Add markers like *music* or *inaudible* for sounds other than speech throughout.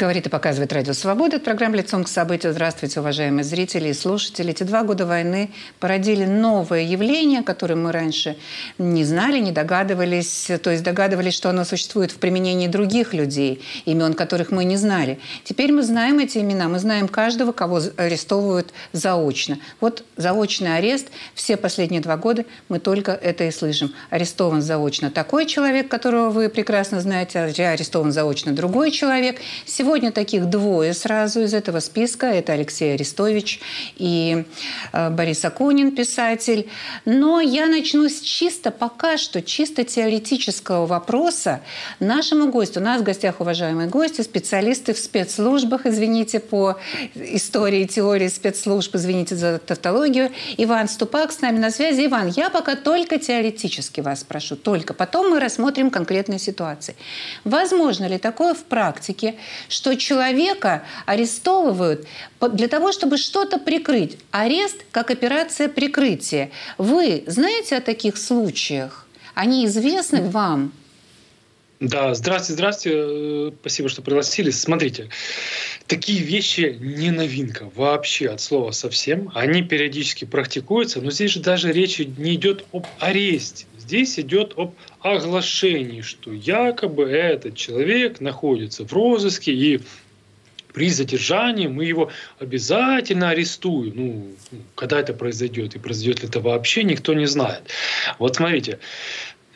Говорит и показывает Радио Свобода. Это программа «Лицом к событию». Здравствуйте, уважаемые зрители и слушатели. Эти два года войны породили новое явление, которое мы раньше не знали, не догадывались. То есть догадывались, что оно существует в применении других людей, имен которых мы не знали. Теперь мы знаем эти имена. Мы знаем каждого, кого арестовывают заочно. Вот заочный арест. Все последние два года мы только это и слышим. Арестован заочно такой человек, которого вы прекрасно знаете, а арестован заочно другой человек – Сегодня таких двое сразу из этого списка. Это Алексей Арестович и э, Борис Акунин, писатель. Но я начну с чисто, пока что, чисто теоретического вопроса нашему гостю. У нас в гостях, уважаемые гости, специалисты в спецслужбах, извините, по истории, теории спецслужб, извините за тавтологию. Иван Ступак с нами на связи. Иван, я пока только теоретически вас спрошу, только. Потом мы рассмотрим конкретные ситуации. Возможно ли такое в практике, что человека арестовывают для того, чтобы что-то прикрыть. Арест как операция прикрытия. Вы знаете о таких случаях? Они известны вам? Да, здравствуйте, здравствуйте. Спасибо, что пригласили. Смотрите, такие вещи не новинка вообще от слова совсем. Они периодически практикуются, но здесь же даже речь не идет об аресте. Здесь идет об оглашении, что якобы этот человек находится в розыске и при задержании мы его обязательно арестуем. Ну, когда это произойдет и произойдет ли это вообще, никто не знает. Вот смотрите,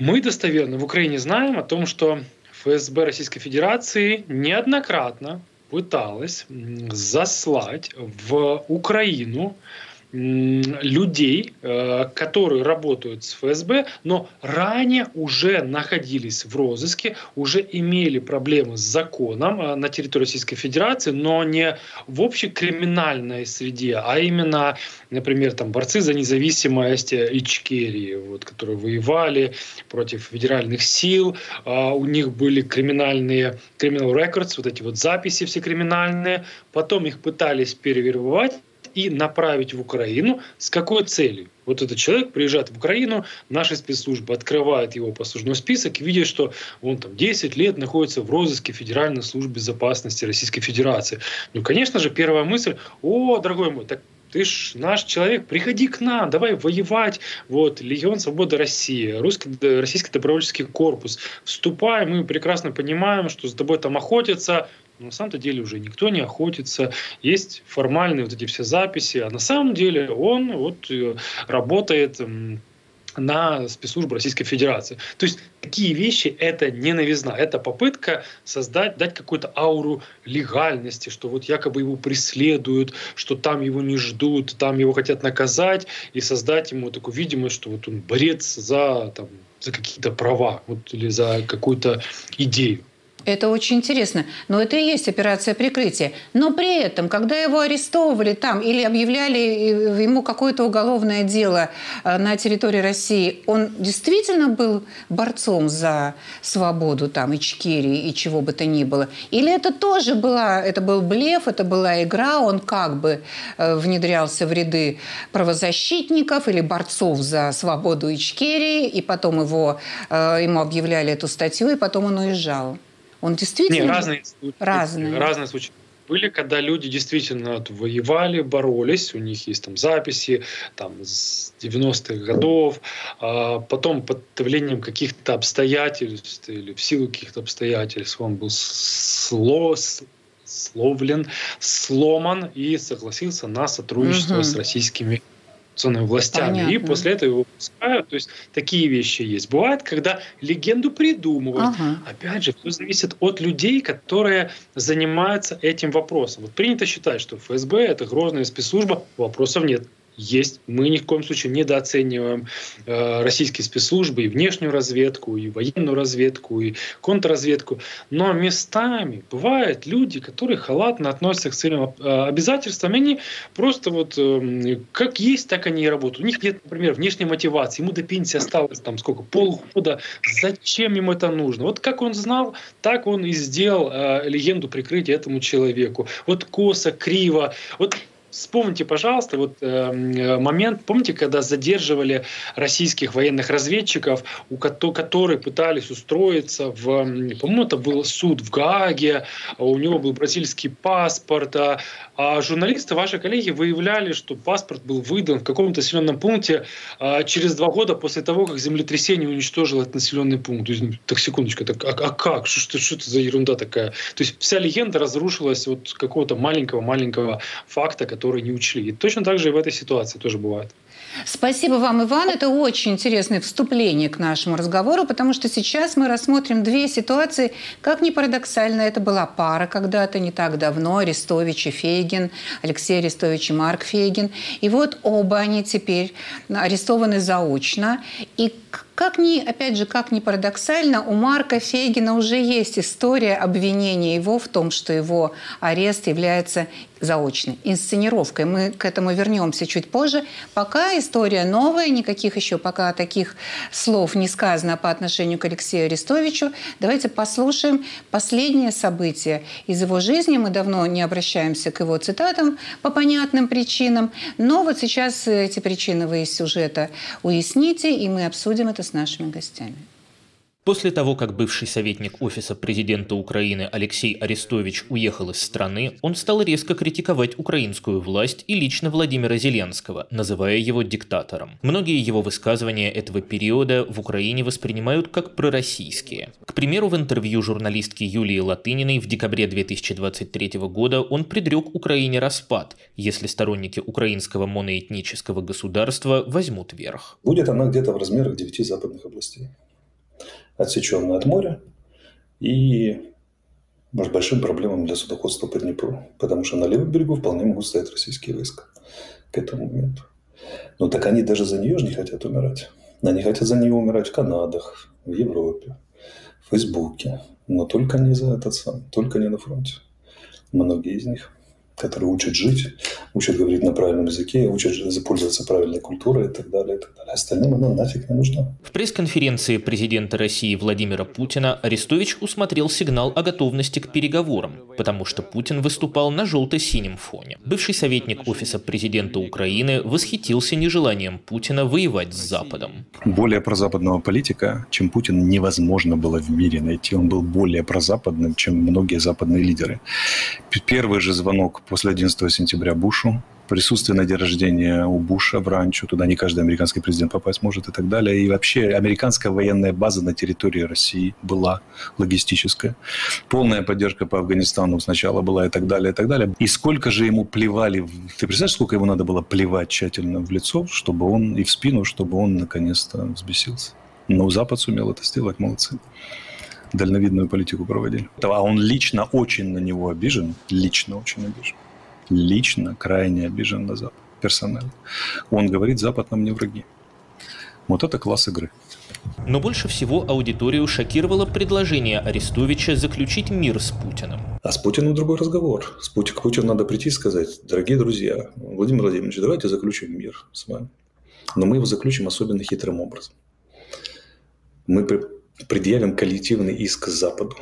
мы достоверно в Украине знаем о том, что ФСБ Российской Федерации неоднократно пыталась заслать в Украину людей, э, которые работают с ФСБ, но ранее уже находились в розыске, уже имели проблемы с законом э, на территории Российской Федерации, но не в общей криминальной среде, а именно, например, там борцы за независимость Ичкерии, вот, которые воевали против федеральных сил, а у них были криминальные criminal records, вот эти вот записи все криминальные, потом их пытались перевербовать и направить в Украину. С какой целью? Вот этот человек приезжает в Украину, наши спецслужбы открывают его послужной список видят, что он там 10 лет находится в розыске Федеральной службы безопасности Российской Федерации. Ну, конечно же, первая мысль, о, дорогой мой, так ты ж наш человек, приходи к нам, давай воевать. Вот, Легион Свободы России, русский, российский добровольческий корпус. Вступай, мы прекрасно понимаем, что за тобой там охотятся, на самом-то деле уже никто не охотится, есть формальные вот эти все записи, а на самом деле он вот э, работает на спецслужбы Российской Федерации. То есть такие вещи – это не это попытка создать, дать какую-то ауру легальности, что вот якобы его преследуют, что там его не ждут, там его хотят наказать, и создать ему такую видимость, что вот он борец за, там, за какие-то права вот, или за какую-то идею. Это очень интересно. Но это и есть операция прикрытия. Но при этом, когда его арестовывали там или объявляли ему какое-то уголовное дело э, на территории России, он действительно был борцом за свободу там Ичкерии и чего бы то ни было? Или это тоже была, это был блеф, это была игра, он как бы э, внедрялся в ряды правозащитников или борцов за свободу Ичкерии, и потом его, э, ему объявляли эту статью, и потом он уезжал? Он действительно... Не, разные случаи. Разные. Разные случаи были, когда люди действительно воевали, боролись, у них есть там записи там, с 90-х годов, а потом под давлением каких-то обстоятельств или в силу каких-то обстоятельств он был сло, словлен, сломан и согласился на сотрудничество угу. с российскими властями. Понятно. И после этого его выпускают. То есть такие вещи есть. Бывает, когда легенду придумывают. Ага. Опять же, все зависит от людей, которые занимаются этим вопросом. Вот принято считать, что ФСБ это грозная спецслужба. Вопросов нет есть. Мы ни в коем случае недооцениваем э, российские спецслужбы и внешнюю разведку, и военную разведку, и контрразведку. Но местами бывают люди, которые халатно относятся к своим э, обязательствам, и они просто вот э, как есть, так они и работают. У них нет, например, внешней мотивации. Ему до пенсии осталось там сколько, полгода. Зачем ему это нужно? Вот как он знал, так он и сделал э, легенду прикрытия этому человеку. Вот косо, криво. Вот вспомните, пожалуйста, вот э, момент, помните, когда задерживали российских военных разведчиков, у которые пытались устроиться в, по-моему, это был суд в Гааге, а у него был бразильский паспорт, а, а журналисты, ваши коллеги, выявляли, что паспорт был выдан в каком-то населенном пункте а, через два года после того, как землетрясение уничтожило этот населенный пункт. То есть, ну, так, секундочку, так, а, а как? Что, что, что это за ерунда такая? То есть вся легенда разрушилась от какого-то маленького-маленького факта, который не учли. И точно так же и в этой ситуации тоже бывает. Спасибо вам, Иван. Это очень интересное вступление к нашему разговору, потому что сейчас мы рассмотрим две ситуации. Как ни парадоксально, это была пара когда-то, не так давно, Арестович и Фейгин, Алексей Арестович и Марк Фейгин. И вот оба они теперь арестованы заочно. И как ни, опять же, как ни парадоксально, у Марка Фейгина уже есть история обвинения его в том, что его арест является заочной инсценировкой. Мы к этому вернемся чуть позже. Пока история новая, никаких еще пока таких слов не сказано по отношению к Алексею Арестовичу. Давайте послушаем последнее событие из его жизни. Мы давно не обращаемся к его цитатам по понятным причинам, но вот сейчас эти причины вы из сюжета уясните, и мы обсудим это с нашими гостями. После того, как бывший советник Офиса президента Украины Алексей Арестович уехал из страны, он стал резко критиковать украинскую власть и лично Владимира Зеленского, называя его диктатором. Многие его высказывания этого периода в Украине воспринимают как пророссийские. К примеру, в интервью журналистки Юлии Латыниной в декабре 2023 года он предрек Украине распад, если сторонники украинского моноэтнического государства возьмут верх. Будет она где-то в размерах девяти западных областей отсеченная от моря и может, большим проблемам для судоходства по Днепру, потому что на левом берегу вполне могут стоять российские войска к этому моменту. Но так они даже за нее же не хотят умирать. Они хотят за нее умирать в Канадах, в Европе, в Фейсбуке, но только не за этот сам, только не на фронте. Многие из них которые учат жить, учат говорить на правильном языке, учат пользоваться правильной культурой и так далее. И так далее. Остальным она нафиг не нужна. В пресс-конференции президента России Владимира Путина Арестович усмотрел сигнал о готовности к переговорам, потому что Путин выступал на желто-синем фоне. Бывший советник Офиса президента Украины восхитился нежеланием Путина воевать с Западом. Более прозападного политика, чем Путин, невозможно было в мире найти. Он был более прозападным, чем многие западные лидеры. Первый же звонок после 11 сентября Бушу, присутствие на день рождения у Буша в ранчо, туда не каждый американский президент попасть может и так далее. И вообще американская военная база на территории России была логистическая. Полная поддержка по Афганистану сначала была и так далее, и так далее. И сколько же ему плевали, ты представляешь, сколько ему надо было плевать тщательно в лицо, чтобы он, и в спину, чтобы он наконец-то взбесился. Но Запад сумел это сделать, молодцы дальновидную политику проводили. А он лично очень на него обижен, лично очень обижен. Лично крайне обижен на Запад, персонально. Он говорит, Запад нам не враги. Вот это класс игры. Но больше всего аудиторию шокировало предложение Арестовича заключить мир с Путиным. А с Путиным другой разговор. С Путин, к Путину надо прийти и сказать, дорогие друзья, Владимир Владимирович, давайте заключим мир с вами. Но мы его заключим особенно хитрым образом. Мы предъявим коллективный иск Западу.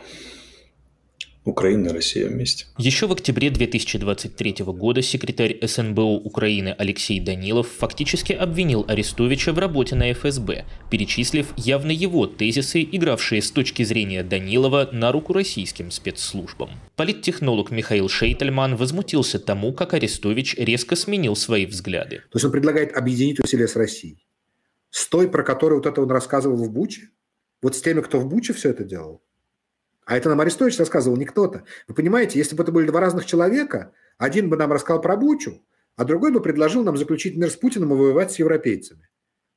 Украина и Россия вместе. Еще в октябре 2023 года секретарь СНБО Украины Алексей Данилов фактически обвинил Арестовича в работе на ФСБ, перечислив явно его тезисы, игравшие с точки зрения Данилова на руку российским спецслужбам. Политтехнолог Михаил Шейтельман возмутился тому, как Арестович резко сменил свои взгляды. То есть он предлагает объединить усилия с Россией. С той, про которую вот это он рассказывал в Буче? Вот с теми, кто в Буче все это делал. А это нам Арестович рассказывал не кто-то. Вы понимаете, если бы это были два разных человека, один бы нам рассказал про Бучу, а другой бы предложил нам заключить мир с Путиным и воевать с европейцами.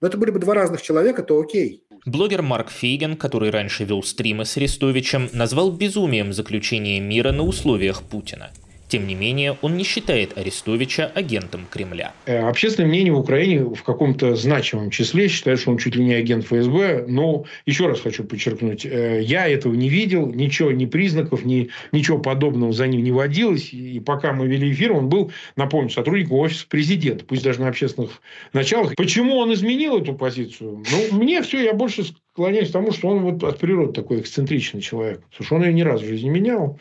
Но это были бы два разных человека, то окей. Блогер Марк Фейген, который раньше вел стримы с Арестовичем, назвал безумием заключение мира на условиях Путина. Тем не менее, он не считает Арестовича агентом Кремля. Э, общественное мнение в Украине в каком-то значимом числе считает, что он чуть ли не агент ФСБ. Но еще раз хочу подчеркнуть, э, я этого не видел, ничего, ни признаков, ни, ничего подобного за ним не водилось. И пока мы вели эфир, он был, напомню, сотрудником офиса президента, пусть даже на общественных началах. Почему он изменил эту позицию? Ну, мне все, я больше склоняюсь к тому, что он вот от природы такой эксцентричный человек. Потому что он ее ни разу в жизни не менял.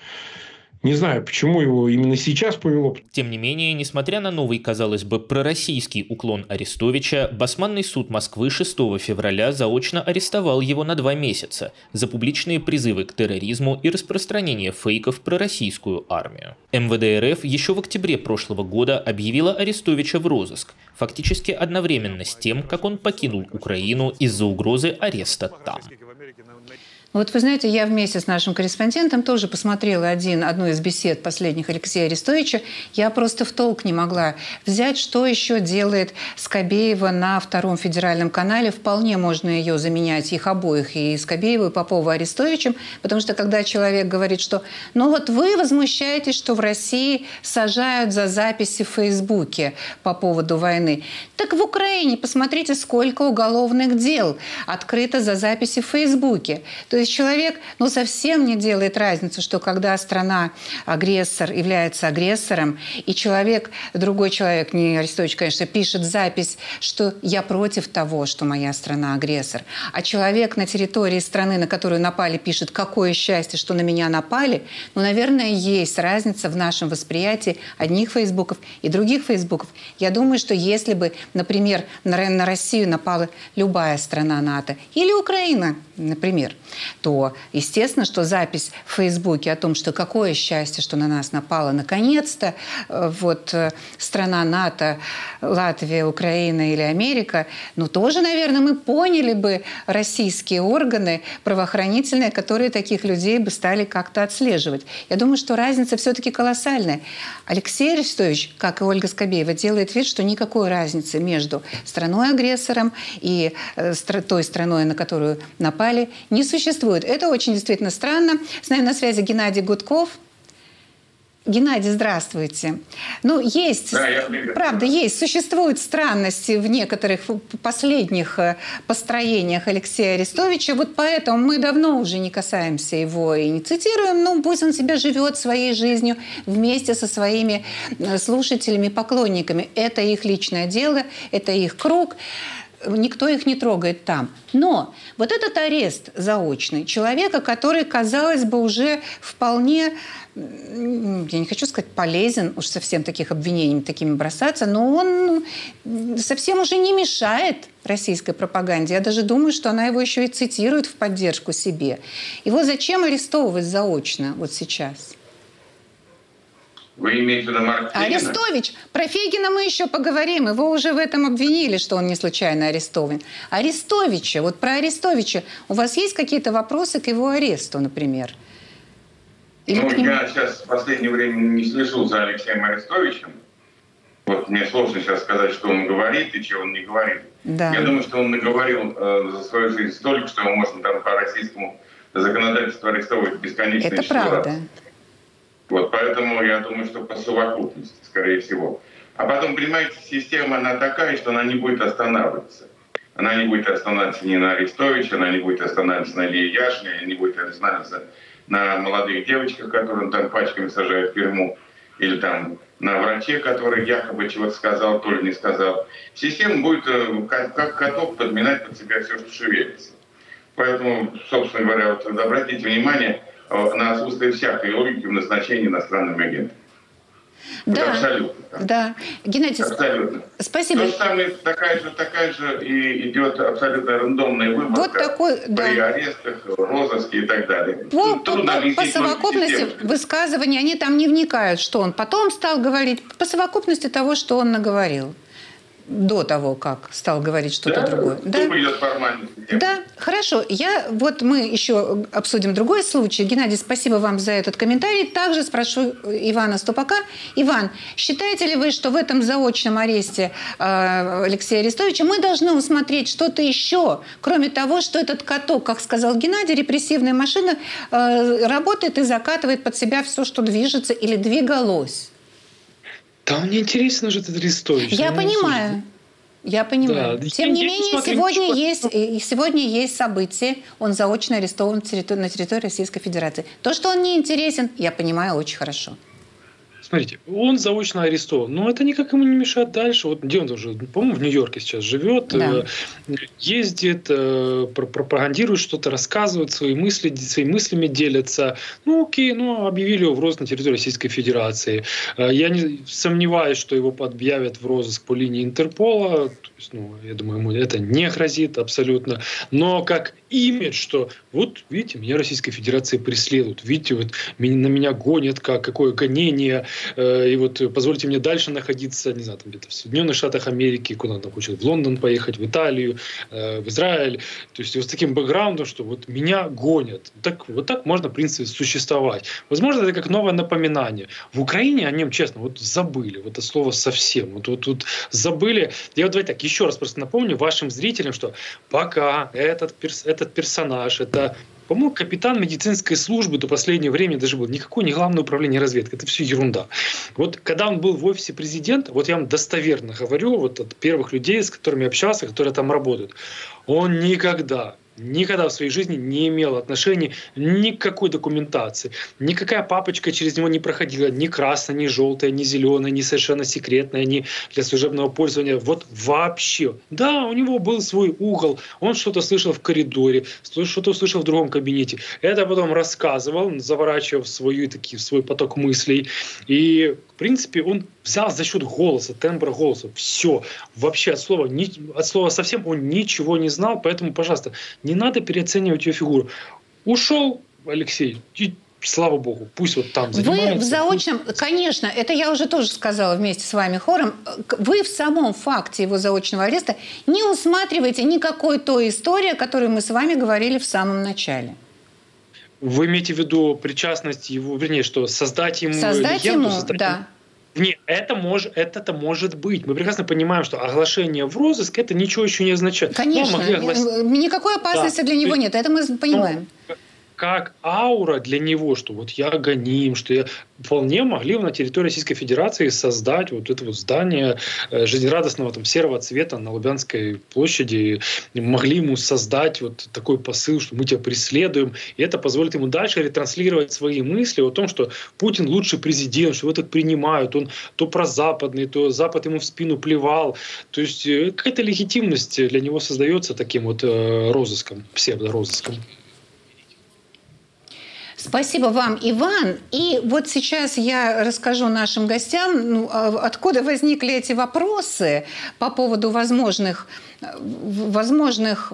Не знаю, почему его именно сейчас повело. Тем не менее, несмотря на новый, казалось бы, пророссийский уклон Арестовича, Басманный суд Москвы 6 февраля заочно арестовал его на два месяца за публичные призывы к терроризму и распространение фейков про российскую армию. МВД РФ еще в октябре прошлого года объявила Арестовича в розыск, фактически одновременно с тем, как он покинул Украину из-за угрозы ареста там. Вот вы знаете, я вместе с нашим корреспондентом тоже посмотрела один, одну из бесед последних Алексея Арестовича. Я просто в толк не могла взять, что еще делает Скобеева на втором федеральном канале. Вполне можно ее заменять, их обоих, и Скобееву, и Попову Арестовичем, потому что когда человек говорит, что ну вот вы возмущаетесь, что в России сажают за записи в Фейсбуке по поводу войны. Так в Украине посмотрите, сколько уголовных дел открыто за записи в Фейсбуке. То есть человек ну, совсем не делает разницу, что когда страна-агрессор является агрессором, и человек, другой человек, не Арестович, конечно, пишет запись, что я против того, что моя страна агрессор, а человек на территории страны, на которую напали, пишет, какое счастье, что на меня напали, ну, наверное, есть разница в нашем восприятии одних фейсбуков и других фейсбуков. Я думаю, что если бы, например, на Россию напала любая страна НАТО или Украина, например, то естественно, что запись в Фейсбуке о том, что какое счастье, что на нас напала наконец-то э, вот э, страна НАТО, Латвия, Украина или Америка, ну тоже, наверное, мы поняли бы российские органы правоохранительные, которые таких людей бы стали как-то отслеживать. Я думаю, что разница все-таки колоссальная. Алексей Арестович, как и Ольга Скобеева, делает вид, что никакой разницы между страной-агрессором и э, той страной, на которую напали, не существует. Это очень действительно странно. С нами на связи Геннадий Гудков. Геннадий, здравствуйте. Ну, есть, да, правда, есть, существуют странности в некоторых последних э, построениях Алексея Арестовича. Вот поэтому мы давно уже не касаемся его и не цитируем. Ну, пусть он себе живет своей жизнью вместе со своими э, слушателями, поклонниками. Это их личное дело, это их круг никто их не трогает там. Но вот этот арест заочный человека, который, казалось бы, уже вполне я не хочу сказать полезен, уж совсем таких обвинений такими бросаться, но он совсем уже не мешает российской пропаганде. Я даже думаю, что она его еще и цитирует в поддержку себе. Его зачем арестовывать заочно вот сейчас? Вы имеете в виду Марк Арестович. Про Фегина мы еще поговорим. Его уже в этом обвинили, что он не случайно арестован. Арестовича, вот про Арестовича. У вас есть какие-то вопросы к его аресту, например? Или ну, нему... я сейчас в последнее время не слежу за Алексеем Арестовичем. Вот мне сложно сейчас сказать, что он говорит и чего он не говорит. Да. Я думаю, что он наговорил э, за свою жизнь столько, что его можно там по российскому законодательству арестовывать бесконечно. Это правда. Раз. Вот, поэтому я думаю, что по совокупности, скорее всего. А потом, понимаете, система, она такая, что она не будет останавливаться. Она не будет останавливаться ни на Арестовиче, она не будет останавливаться на Илье Яшине, она не будет останавливаться на молодых девочках, которым там пачками сажают в тюрьму, или там на враче, который якобы чего-то сказал, то ли не сказал. Система будет э, как, как каток подминать под себя все, что шевелится. Поэтому, собственно говоря, вот обратите внимание, на отсутствие всякой логики в назначении иностранным агентом. Да, абсолютно. Да. Геннадий, абсолютно. спасибо. То же самое, такая же, такая же и идет абсолютно рандомная выборка вот такой, да. при арестах, розыске и так далее. По, по, по, по совокупности высказывания они там не вникают, что он потом стал говорить, по совокупности того, что он наговорил до того, как стал говорить что-то да, другое. Да. Да, хорошо. Я, вот мы еще обсудим другой случай. Геннадий, спасибо вам за этот комментарий. Также спрошу Ивана Ступака. Иван, считаете ли вы, что в этом заочном аресте э, Алексея Арестовича мы должны усмотреть что-то еще, кроме того, что этот каток, как сказал Геннадий, репрессивная машина э, работает и закатывает под себя все, что движется или двигалось? Там мне интересно же этот Арестович. Я понимаю. Я понимаю. Да. Тем не менее, сегодня есть, сегодня есть событие. Он заочно арестован на территории Российской Федерации. То, что он не интересен, я понимаю очень хорошо. Смотрите, он заочно арестован, но это никак ему не мешает дальше. Вот где он уже, по-моему, в Нью-Йорке сейчас живет, да. Э, ездит, э, пропагандирует что-то, рассказывает свои мысли, своими мыслями делится. Ну, окей, ну, объявили его в розыск на территории Российской Федерации. Э, я не сомневаюсь, что его подъявят в розыск по линии Интерпола. То есть, ну, я думаю, ему это не грозит абсолютно. Но как имидж, что вот, видите, меня Российская Федерация преследует, видите, вот на меня гонят, как какое гонение, и вот позвольте мне дальше находиться, не знаю, там где-то в Соединенных Штатах Америки, куда он хочет, в Лондон поехать, в Италию, э, в Израиль. То есть вот с таким бэкграундом, что вот меня гонят. Так, вот так можно, в принципе, существовать. Возможно, это как новое напоминание. В Украине о нем, честно, вот забыли. Вот это слово совсем. Вот, вот, вот забыли. Я вот давайте так, еще раз просто напомню вашим зрителям, что пока этот, перс, этот персонаж, это по-моему, капитан медицинской службы до последнего времени даже был никакой не главное управление разведки. Это все ерунда. Вот когда он был в офисе президента, вот я вам достоверно говорю, вот от первых людей, с которыми общался, которые там работают, он никогда никогда в своей жизни не имел отношения ни к какой документации. Никакая папочка через него не проходила, ни красная, ни желтая, ни зеленая, ни совершенно секретная, ни для служебного пользования. Вот вообще. Да, у него был свой угол, он что-то слышал в коридоре, что-то услышал в другом кабинете. Это потом рассказывал, заворачивал в, свою, такие, в свой поток мыслей. И в принципе, он взял за счет голоса, тембра голоса. Все. Вообще от слова, от слова совсем он ничего не знал. Поэтому, пожалуйста, не надо переоценивать ее фигуру. Ушел Алексей, и слава богу, пусть вот там занимается. Вы в заочном, конечно, это я уже тоже сказала вместе с вами хором, вы в самом факте его заочного ареста не усматриваете никакой той истории, о которой мы с вами говорили в самом начале. Вы имеете в виду причастность его, вернее, что создать ему создать легенду, ему, создать да. Нет, это может, это-то может быть. Мы прекрасно понимаем, что оглашение в розыск это ничего еще не означает. Конечно, ну, огласить... никакой опасности да. для него нет, это мы понимаем. Как аура для него, что вот я гоним, что я вполне могли на территории Российской Федерации создать вот это вот здание э, жизнерадостного там серого цвета на Лубянской площади, могли ему создать вот такой посыл, что мы тебя преследуем, и это позволит ему дальше ретранслировать свои мысли о том, что Путин лучший президент, что его так принимают, он то прозападный, то Запад ему в спину плевал, то есть э, какая-то легитимность для него создается таким вот э, розыском, псевдорозыском. Спасибо вам, Иван. И вот сейчас я расскажу нашим гостям, ну, а откуда возникли эти вопросы по поводу возможных возможных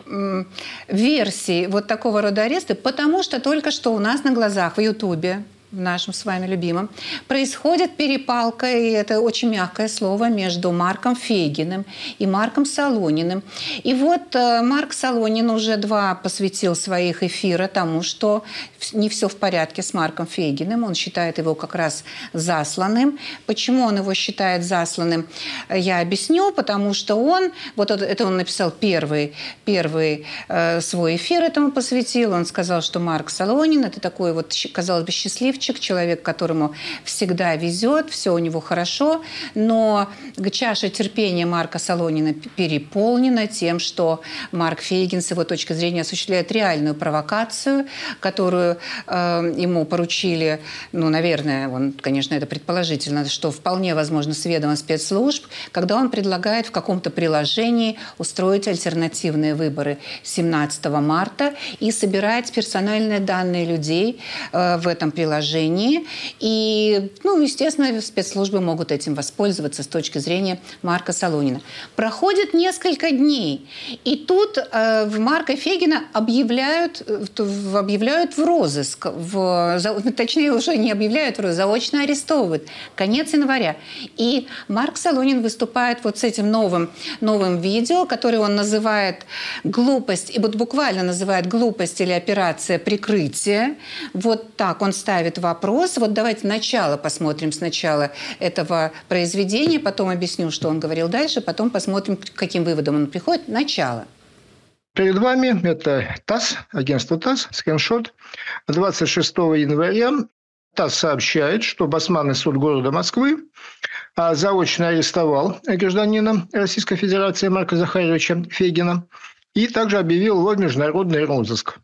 версий вот такого рода ареста, потому что только что у нас на глазах в Ютубе в нашем с вами любимом, происходит перепалка, и это очень мягкое слово, между Марком Фейгиным и Марком Солониным. И вот э, Марк Солонин уже два посвятил своих эфира тому, что не все в порядке с Марком Фейгиным. Он считает его как раз засланным. Почему он его считает засланным, я объясню, потому что он, вот это он написал первый, первый э, свой эфир этому посвятил. Он сказал, что Марк Солонин – это такой вот, казалось бы, счастливчик, счастливчик, человек, которому всегда везет, все у него хорошо, но чаша терпения Марка Солонина переполнена тем, что Марк Фейгин с его точки зрения осуществляет реальную провокацию, которую э, ему поручили, ну, наверное, он, конечно, это предположительно, что вполне возможно с ведома спецслужб, когда он предлагает в каком-то приложении устроить альтернативные выборы 17 марта и собирать персональные данные людей э, в этом приложении положении. И, ну, естественно, спецслужбы могут этим воспользоваться с точки зрения Марка Солонина. Проходит несколько дней, и тут э, Марка Фегина объявляют, в, объявляют в розыск, в, точнее, уже не объявляют в розыск, заочно арестовывают. Конец января. И Марк Солонин выступает вот с этим новым, новым видео, которое он называет «Глупость», и вот буквально называет «Глупость» или «Операция прикрытия». Вот так он ставит вопрос. Вот давайте начало посмотрим сначала этого произведения, потом объясню, что он говорил дальше, потом посмотрим, к каким выводам он приходит. Начало. Перед вами это ТАСС, агентство ТАСС, скриншот. 26 января ТАСС сообщает, что Басманный суд города Москвы а, заочно арестовал гражданина Российской Федерации Марка Захаровича Фегина и также объявил его в международный розыск.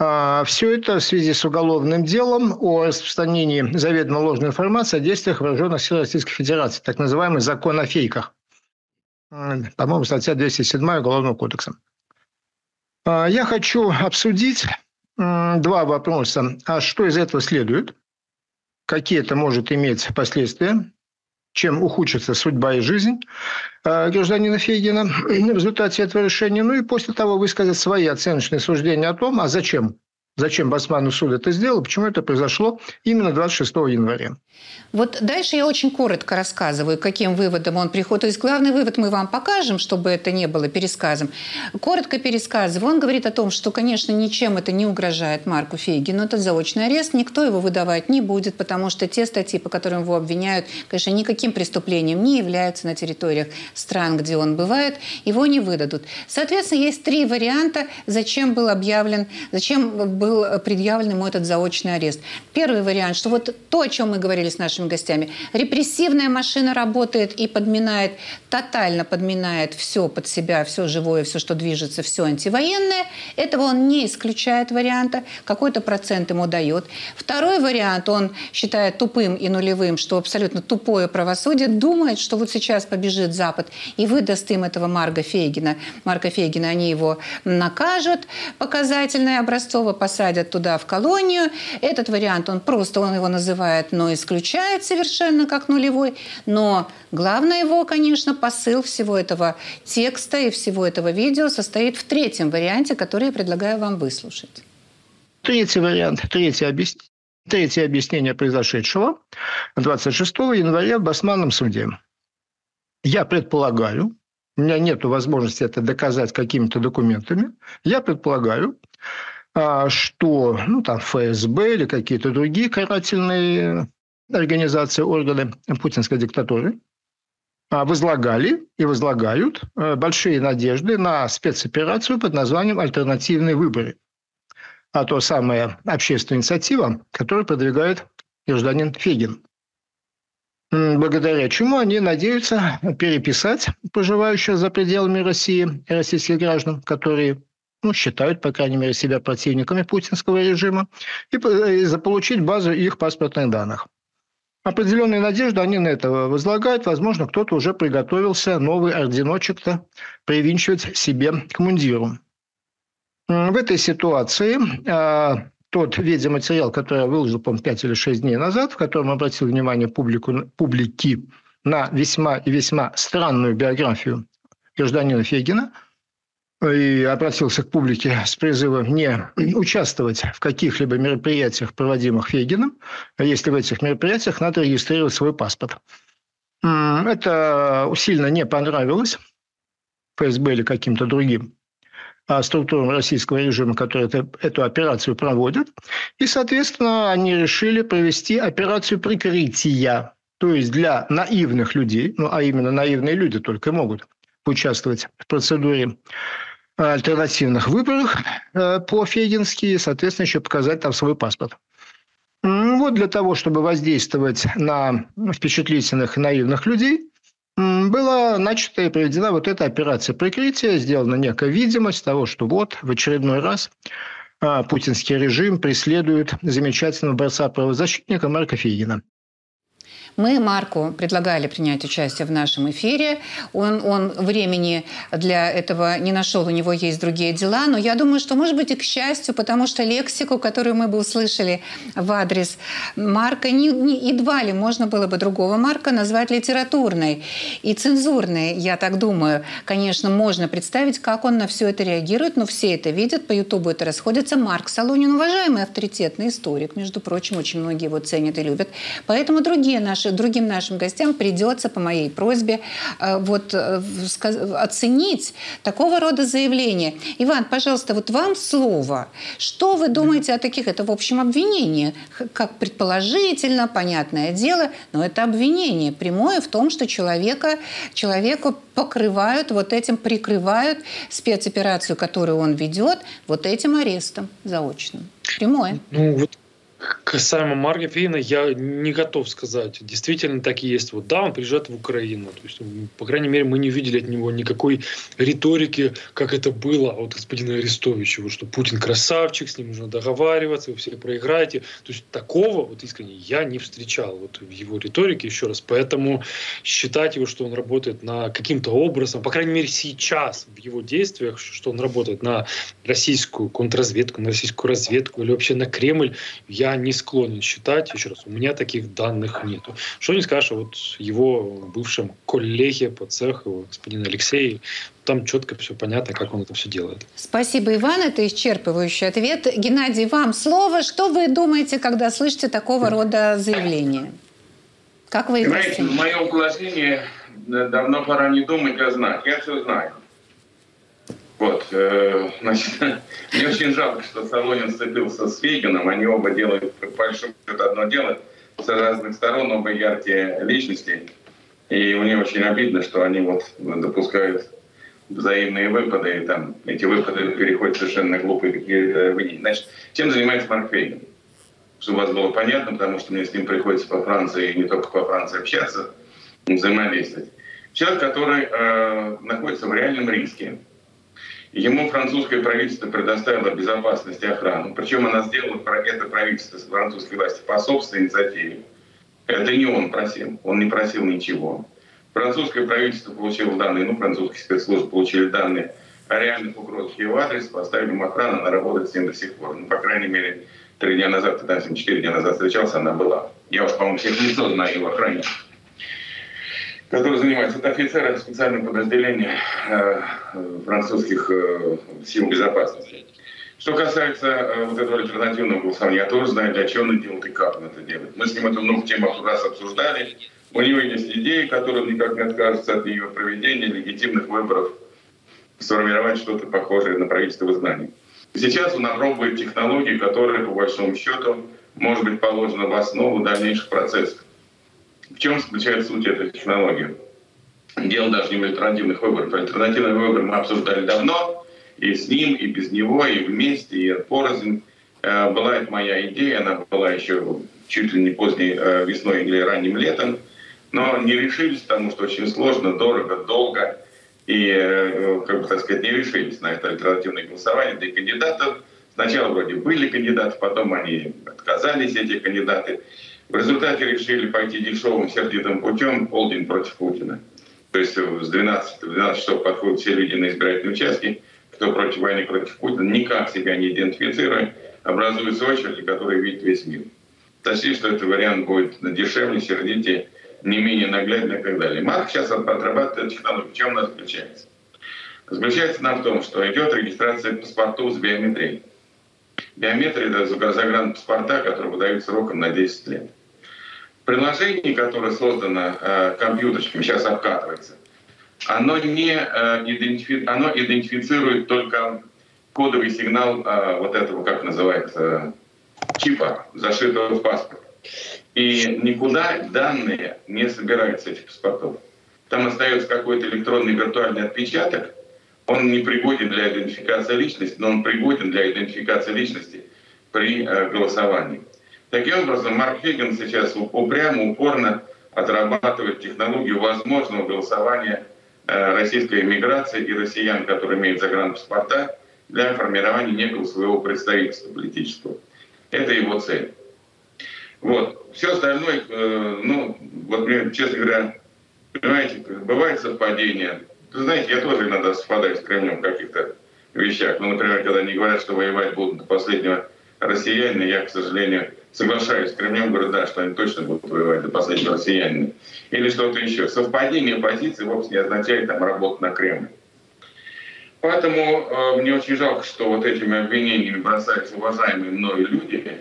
А, Все это в связи с уголовным делом о распространении заведомо ложной информации о действиях вооруженных сил Российской Федерации, так называемый закон о фейках. По-моему, статья 207 Уголовного кодекса. А, я хочу обсудить два вопроса. А что из этого следует? Какие это может иметь последствия? Чем ухудшится судьба и жизнь э, гражданина Фейгина *clears throat* в результате этого решения. Ну и после того высказать свои оценочные суждения о том, а зачем Зачем Басману суд это сделал, почему это произошло именно 26 января. Вот дальше я очень коротко рассказываю, каким выводом он приходит. То есть главный вывод мы вам покажем, чтобы это не было пересказом. Коротко пересказываю. Он говорит о том, что, конечно, ничем это не угрожает Марку Фейгину. Это заочный арест. Никто его выдавать не будет, потому что те статьи, по которым его обвиняют, конечно, никаким преступлением не являются на территориях стран, где он бывает. Его не выдадут. Соответственно, есть три варианта, зачем был объявлен, зачем был был предъявлен ему этот заочный арест. Первый вариант, что вот то, о чем мы говорили с нашими гостями, репрессивная машина работает и подминает, тотально подминает все под себя, все живое, все, что движется, все антивоенное. Этого он не исключает варианта, какой-то процент ему дает. Второй вариант, он считает тупым и нулевым, что абсолютно тупое правосудие, думает, что вот сейчас побежит Запад и выдаст им этого Марга Фейгина. Марка Фейгина, они его накажут показательно, образцово посадят посадят туда в колонию. Этот вариант, он просто, он его называет, но исключает совершенно как нулевой. Но главное его, конечно, посыл всего этого текста и всего этого видео состоит в третьем варианте, который я предлагаю вам выслушать. Третий вариант, третье объяснение. Третье объяснение произошедшего 26 января в Басманном суде. Я предполагаю, у меня нет возможности это доказать какими-то документами, я предполагаю, что ну, там, ФСБ или какие-то другие карательные организации, органы путинской диктатуры а, возлагали и возлагают а, большие надежды на спецоперацию под названием «Альтернативные выборы». А то самая общественная инициатива, которую продвигает гражданин Фегин. Благодаря чему они надеются переписать проживающих за пределами России российских граждан, которые ну, считают, по крайней мере, себя противниками путинского режима, и, и заполучить базу их паспортных данных. Определенные надежды они на это возлагают. Возможно, кто-то уже приготовился новый орденочек-то привинчивать себе к мундиру. В этой ситуации э, тот видеоматериал, который я выложил, по-моему, 5 или 6 дней назад, в котором обратил внимание публику, публики на весьма и весьма странную биографию гражданина Фегина – и обратился к публике с призывом не участвовать в каких-либо мероприятиях, проводимых Фегиным, если в этих мероприятиях надо регистрировать свой паспорт. Это сильно не понравилось ФСБ или каким-то другим а, структурам российского режима, которые это, эту операцию проводят. И, соответственно, они решили провести операцию прикрытия. То есть для наивных людей, ну а именно наивные люди только могут участвовать в процедуре альтернативных выборах э, по-фегински, соответственно, еще показать там свой паспорт. Вот для того, чтобы воздействовать на впечатлительных и наивных людей, была начата и проведена вот эта операция прикрытия, сделана некая видимость того, что вот в очередной раз а, путинский режим преследует замечательного борца-правозащитника Марка Фейгина. Мы Марку предлагали принять участие в нашем эфире. Он, он времени для этого не нашел, у него есть другие дела. Но я думаю, что, может быть, и к счастью, потому что лексику, которую мы бы услышали в адрес Марка, не, не, едва ли можно было бы другого Марка назвать литературной и цензурной, я так думаю. Конечно, можно представить, как он на все это реагирует, но все это видят, по Ютубу это расходится. Марк Солонин, уважаемый авторитетный историк, между прочим, очень многие его ценят и любят. Поэтому другие наши наши, другим нашим гостям придется по моей просьбе э, вот, э, оценить такого рода заявления. Иван, пожалуйста, вот вам слово. Что вы думаете о таких? Это, в общем, обвинение. Как предположительно, понятное дело, но это обвинение прямое в том, что человека, человеку покрывают вот этим, прикрывают спецоперацию, которую он ведет, вот этим арестом заочным. Прямое. Ну, вот Касаемо Марка Фейна, я не готов сказать. Действительно так и есть. Вот да, он приезжает в Украину. То есть, по крайней мере, мы не увидели от него никакой риторики, как это было от господина Арестовича, что Путин красавчик, с ним нужно договариваться, вы все проиграете. То есть такого, вот искренне, я не встречал вот в его риторике, еще раз. Поэтому считать его, что он работает на каким-то образом, по крайней мере, сейчас в его действиях, что он работает на российскую контрразведку, на российскую разведку или вообще на Кремль, я не склонен считать, еще раз, у меня таких данных нету. Что не скажешь, вот его бывшем коллеге по цеху, господин Алексей, там четко все понятно, как он это все делает. Спасибо, Иван. Это исчерпывающий ответ. Геннадий, вам слово. Что вы думаете, когда слышите такого рода заявления? Как вы Знаете, в моем положении давно пора не думать, а знать. Я все знаю. Вот, э, *laughs* значит, мне очень жалко, что Солонин сцепился с Фейгином. Они оба делают, по большому одно дело. С разных сторон оба яркие личности. И мне очень обидно, что они вот допускают взаимные выпады, и там эти выпады переходят совершенно глупые какие-то Значит, чем занимается Марк Фейгин? Чтобы у вас было понятно, потому что мне с ним приходится по Франции, и не только по Франции общаться, взаимодействовать. Человек, который э, находится в реальном риске Ему французское правительство предоставило безопасность и охрану. Причем она сделала это правительство французской власти по собственной инициативе. Это не он просил, он не просил ничего. Французское правительство получило данные, ну, французские спецслужбы получили данные о реальных угрозах его адрес, поставили ему охрану, она работает с ним до сих пор. Ну, по крайней мере, три дня назад, 4 дня назад встречался, она была. Я уж, по-моему, всех лицо знаю его охране который занимается, это офицер специального подразделения э, французских э, сил безопасности. Что касается э, вот этого альтернативного голосования, я тоже знаю, для чего он делает и как он это делает. Мы с ним эту много тем раз обсуждали. У него есть идеи, которые никак не откажется от ее проведения, легитимных выборов, сформировать что-то похожее на правительство в изгнании. Сейчас он опробует технологии, которые, по большому счету, может быть положены в основу дальнейших процессов. В чем заключается суть этой технологии? Дело даже не в альтернативных выборах. Альтернативный выбор мы обсуждали давно, и с ним, и без него, и вместе, и порознь. Э, была это моя идея, она была еще чуть ли не поздней э, весной или ранним летом, но не решились, потому что очень сложно, дорого, долго, и, э, как бы так сказать, не решились на это альтернативное голосование. И кандидатов сначала вроде были кандидаты, потом они отказались, эти кандидаты. В результате решили пойти дешевым сердитым путем полдень против Путина. То есть с 12 до 12 часов подходят все люди на избирательные участки, кто против войны, против Путина, никак себя не идентифицируя, образуются очереди, которые видит весь мир. Точнее, что этот вариант будет дешевле, сердитее, не менее наглядно и так далее. Марк сейчас отрабатывает технологию. В чем она заключается? Заключается она в том, что идет регистрация паспортов с биометрией. Биометрия – это загранпаспорта, которые выдают сроком на 10 лет приложение, которое создано э, компьютерчиком, сейчас обкатывается, оно, не, э, идентифи... оно идентифицирует только кодовый сигнал э, вот этого, как называется, чипа, зашитого в паспорт. И никуда данные не собираются этих паспортов. Там остается какой-то электронный виртуальный отпечаток, он не пригоден для идентификации личности, но он пригоден для идентификации личности при э, голосовании. Таким образом, Марк Хиггин сейчас упрямо, упорно отрабатывает технологию возможного голосования э, российской иммиграции и россиян, которые имеют загранпаспорта, для формирования некого своего представительства политического. Это его цель. Вот. Все остальное, э, ну, вот честно говоря, понимаете, бывает совпадение. Знаете, я тоже иногда совпадаю с Кремлем в каких-то вещах. Ну, например, когда они говорят, что воевать будут до последнего россиянина, я, к сожалению, соглашаюсь с Кремлем, говорю, да, что они точно будут воевать до последнего россиянина. Или что-то еще. Совпадение позиций вовсе не означает там работу на Кремль. Поэтому э, мне очень жалко, что вот этими обвинениями бросаются уважаемые мною люди.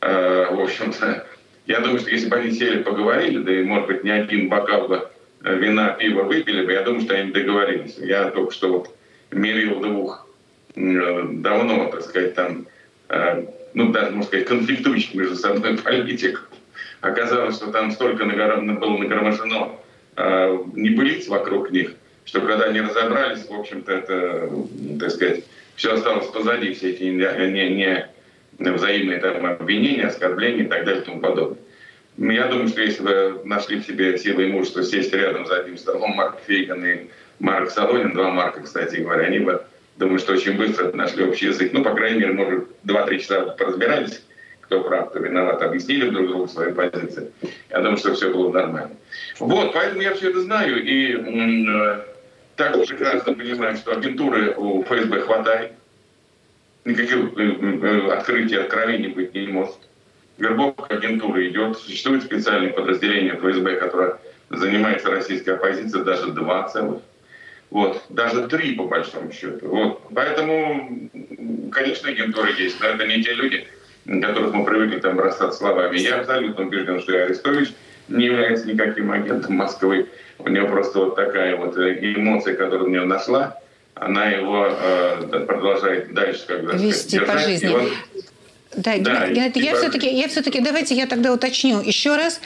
Э, в общем-то, я думаю, что если бы они сели, поговорили, да и, может быть, не один бокал бы э, вина, пива выпили бы, я думаю, что они договорились. Я только что вот мерил двух э, давно, так сказать, там э, ну, даже, можно сказать, конфликтующих между собой политиков. Оказалось, что там столько было нагромождено э, небылиц вокруг них, что когда они разобрались, в общем-то, это, так сказать, все осталось позади, все эти не, не взаимные там обвинения, оскорбления и так далее и тому подобное. Я думаю, что если бы нашли в себе силы и мужество сесть рядом за одним столом Марк Фейган и Марк Солонин, два Марка, кстати говоря, они бы, думаю, что очень быстро нашли общий язык. Ну, по крайней мере, может, два-три часа поразбирались, кто прав, кто виноват, объяснили друг другу свои позиции. Я думаю, что все было нормально. Вот, поэтому я все это знаю и э, также прекрасно понимаю, что агентуры у ФСБ хватает. Никаких э, э, открытий, откровений быть не может вербовка агентуры идет. Существует специальное подразделение ФСБ, которое занимается российской оппозицией, даже два целых. Вот, даже три по большому счету. Вот. Поэтому, конечно, агентуры есть, но это не те люди, которых мы привыкли там бросать словами. Я абсолютно убежден, что Арестович не является никаким агентом Москвы. У него просто вот такая вот эмоция, которую у него нашла, она его э, продолжает дальше, как бы, Вести сказать, по жизни. Он, да, да Геннадий, я все-таки, я все-таки, давайте я тогда уточню еще раз.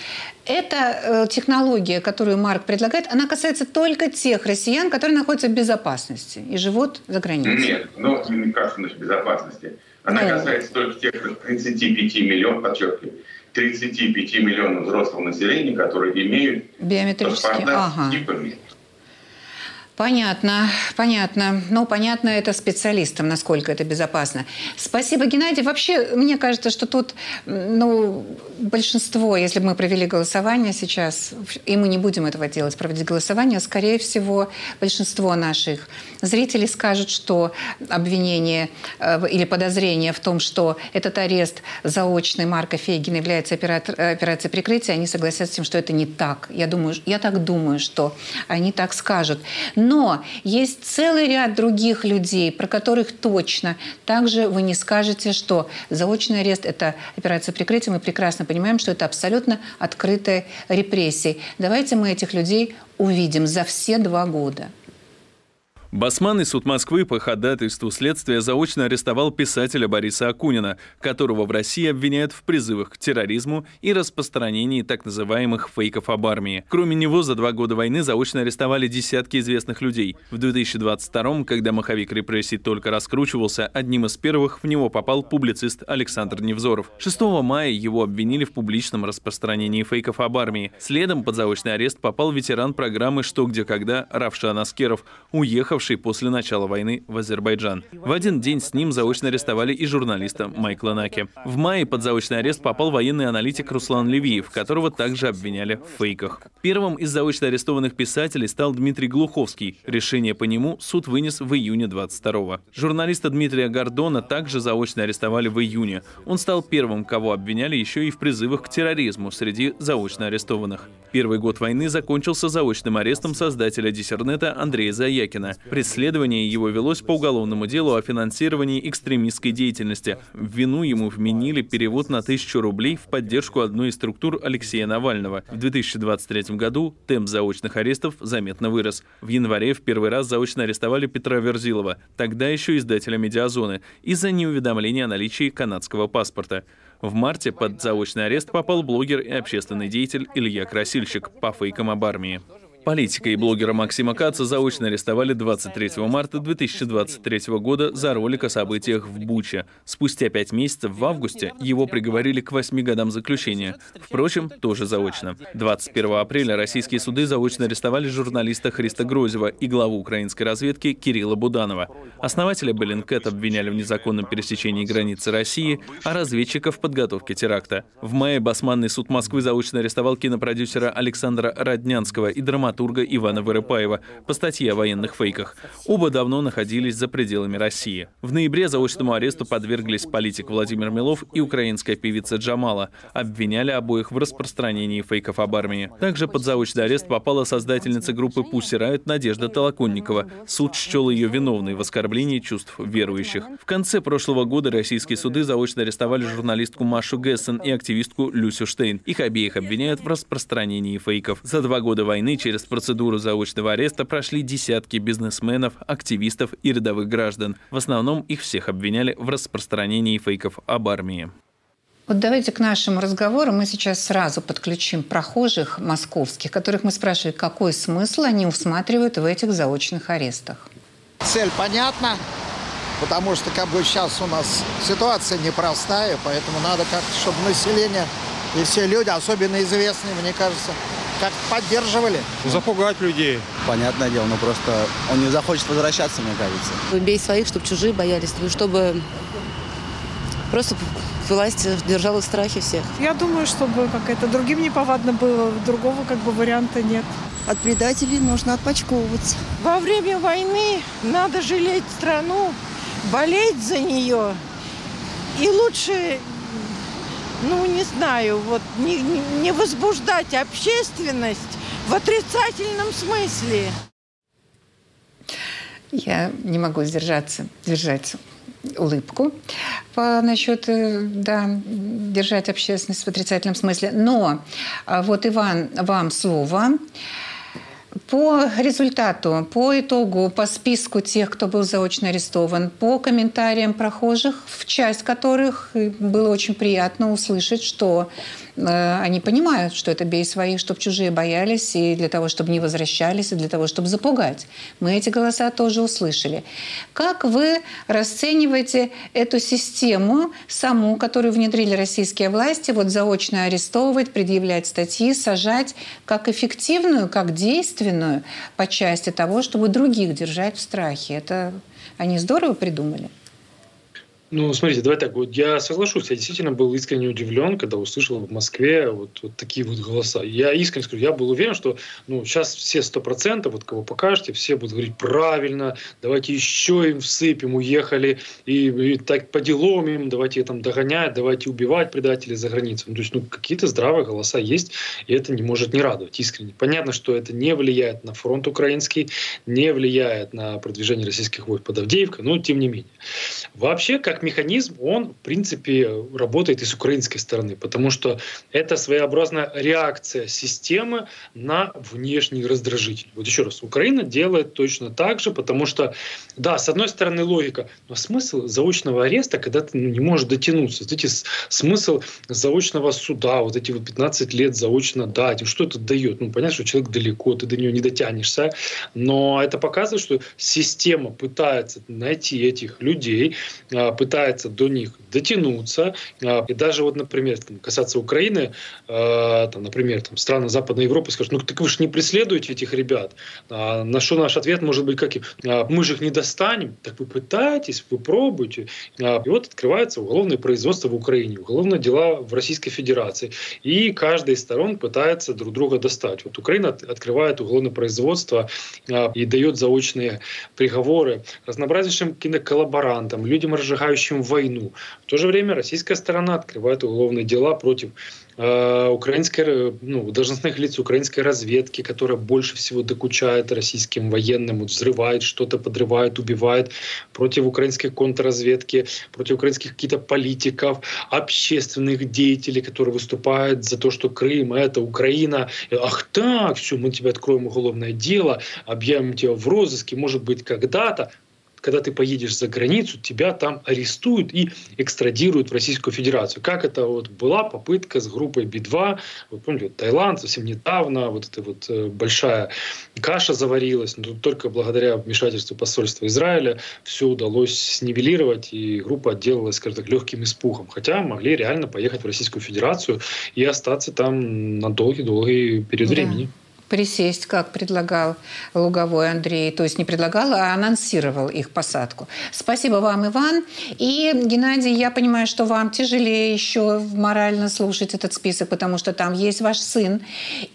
Эта э, технология, которую Марк предлагает, она касается только тех россиян, которые находятся в безопасности и живут за границей. Нет, ну, не кажется, в безопасности. Она ну. касается только тех 35 миллионов, подчеркиваю, 35 миллионов взрослого населения, которые имеют биометрические ага. типами. Понятно, понятно. Ну, понятно это специалистам, насколько это безопасно. Спасибо, Геннадий. Вообще, мне кажется, что тут, ну, большинство, если бы мы провели голосование сейчас, и мы не будем этого делать, проводить голосование, скорее всего, большинство наших зрителей скажут, что обвинение э, или подозрение в том, что этот арест заочный Марка Фейгина является операцией прикрытия, они согласятся с тем, что это не так. Я, думаю, я так думаю, что они так скажут. Но есть целый ряд других людей, про которых точно также вы не скажете, что заочный арест – это операция прикрытия. Мы прекрасно понимаем, что это абсолютно открытая репрессия. Давайте мы этих людей увидим за все два года. Басманный суд Москвы по ходатайству следствия заочно арестовал писателя Бориса Акунина, которого в России обвиняют в призывах к терроризму и распространении так называемых фейков об армии. Кроме него, за два года войны заочно арестовали десятки известных людей. В 2022 когда маховик репрессий только раскручивался, одним из первых в него попал публицист Александр Невзоров. 6 мая его обвинили в публичном распространении фейков об армии. Следом под заочный арест попал ветеран программы «Что, где, когда» Равшан Аскеров, уехавший приехавший после начала войны в Азербайджан. В один день с ним заочно арестовали и журналиста Майкла Наки. В мае под заочный арест попал военный аналитик Руслан Левиев, которого также обвиняли в фейках. Первым из заочно арестованных писателей стал Дмитрий Глуховский. Решение по нему суд вынес в июне 22-го. Журналиста Дмитрия Гордона также заочно арестовали в июне. Он стал первым, кого обвиняли еще и в призывах к терроризму среди заочно арестованных. Первый год войны закончился заочным арестом создателя диссернета Андрея Заякина. Преследование его велось по уголовному делу о финансировании экстремистской деятельности. В вину ему вменили перевод на тысячу рублей в поддержку одной из структур Алексея Навального. В 2023 году темп заочных арестов заметно вырос. В январе в первый раз заочно арестовали Петра Верзилова, тогда еще издателя «Медиазоны», из-за неуведомления о наличии канадского паспорта. В марте под заочный арест попал блогер и общественный деятель Илья Красильщик по фейкам об армии. Политика и блогера Максима Каца заочно арестовали 23 марта 2023 года за ролик о событиях в Буче. Спустя пять месяцев в августе его приговорили к восьми годам заключения. Впрочем, тоже заочно. 21 апреля российские суды заочно арестовали журналиста Христа Грозева и главу украинской разведки Кирилла Буданова. Основателя Bellingcat обвиняли в незаконном пересечении границы России, а разведчиков в подготовке теракта. В мае Басманный суд Москвы заочно арестовал кинопродюсера Александра Роднянского и драматурга драматурга Ивана Вырыпаева по статье о военных фейках. Оба давно находились за пределами России. В ноябре заочному аресту подверглись политик Владимир Милов и украинская певица Джамала. Обвиняли обоих в распространении фейков об армии. Также под заочный арест попала создательница группы Pussy Riot Надежда Толоконникова. Суд счел ее виновной в оскорблении чувств верующих. В конце прошлого года российские суды заочно арестовали журналистку Машу Гессен и активистку Люсю Штейн. Их обеих обвиняют в распространении фейков. За два года войны через процедуру заочного ареста прошли десятки бизнесменов, активистов и рядовых граждан. В основном их всех обвиняли в распространении фейков об армии. Вот давайте к нашему разговору мы сейчас сразу подключим прохожих московских, которых мы спрашивали, какой смысл они усматривают в этих заочных арестах. Цель понятна. потому что как бы сейчас у нас ситуация непростая, поэтому надо как-то, чтобы население и все люди, особенно известные, мне кажется, как поддерживали. Запугать людей. Понятное дело, но просто он не захочет возвращаться, мне кажется. Бей своих, чтобы чужие боялись, чтобы просто власть держала в страхе всех. Я думаю, чтобы как это другим неповадно было, другого как бы варианта нет. От предателей нужно отпочковываться. Во время войны надо жалеть страну, болеть за нее. И лучше, ну не знаю, вот не, не возбуждать общественность в отрицательном смысле. Я не могу сдержаться, держать улыбку по, насчет, э, да, держать общественность в отрицательном смысле. Но а, вот, Иван, вам слово. По результату, по итогу, по списку тех, кто был заочно арестован, по комментариям прохожих, в часть которых было очень приятно услышать, что они понимают, что это бей своих, чтобы чужие боялись, и для того, чтобы не возвращались, и для того, чтобы запугать. Мы эти голоса тоже услышали. Как вы расцениваете эту систему саму, которую внедрили российские власти, вот заочно арестовывать, предъявлять статьи, сажать, как эффективную, как действенную по части того, чтобы других держать в страхе? Это они здорово придумали? Ну, смотрите, давай так, вот я соглашусь, я действительно был искренне удивлен, когда услышал в Москве вот, вот такие вот голоса. Я искренне скажу, я был уверен, что ну, сейчас все сто процентов, вот кого покажете, все будут говорить правильно, давайте еще им всыпем, уехали, и, и так по делам им, давайте там догонять, давайте убивать предателей за границей. Ну, то есть, ну, какие-то здравые голоса есть, и это не может не радовать искренне. Понятно, что это не влияет на фронт украинский, не влияет на продвижение российских войск под Авдеевкой, но тем не менее. Вообще, как механизм, он, в принципе, работает и с украинской стороны, потому что это своеобразная реакция системы на внешний раздражитель. Вот еще раз, Украина делает точно так же, потому что, да, с одной стороны логика, но смысл заочного ареста, когда ты ну, не можешь дотянуться, вот эти, смысл заочного суда, вот эти вот 15 лет заочно дать, что это дает? Ну, понятно, что человек далеко, ты до него не дотянешься, но это показывает, что система пытается найти этих людей, а, пытается до них дотянуться. А, и даже вот, например, там, касаться Украины, э, там, например, там, страны Западной Европы скажут, ну так вы же не преследуете этих ребят. А, на что наш ответ может быть каким? А, мы же их не достанем. Так вы пытаетесь, вы пробуете. А, и вот открывается уголовное производство в Украине, уголовные дела в Российской Федерации. И каждая из сторон пытается друг друга достать. Вот Украина открывает уголовное производство а, и дает заочные приговоры разнообразнейшим киноколлаборантам, людям, разжигающим войну. В то же время российская сторона открывает уголовные дела против э, украинской, ну, должностных лиц украинской разведки, которая больше всего докучает российским военным, вот, взрывает что-то, подрывает, убивает, против украинской контрразведки, против украинских каких-то политиков, общественных деятелей, которые выступают за то, что Крым — это Украина. Ах так, все, мы тебе откроем уголовное дело, объявим тебя в розыске, может быть, когда-то когда ты поедешь за границу, тебя там арестуют и экстрадируют в Российскую Федерацию. Как это вот была попытка с группой Би-2, вы помните, Таиланд совсем недавно, вот эта вот э, большая каша заварилась, но только благодаря вмешательству посольства Израиля все удалось снивелировать, и группа отделалась, скажем так, легким испухом. Хотя могли реально поехать в Российскую Федерацию и остаться там на долгий-долгий период да. времени присесть, как предлагал Луговой Андрей, то есть не предлагал, а анонсировал их посадку. Спасибо вам, Иван. И, Геннадий, я понимаю, что вам тяжелее еще морально слушать этот список, потому что там есть ваш сын.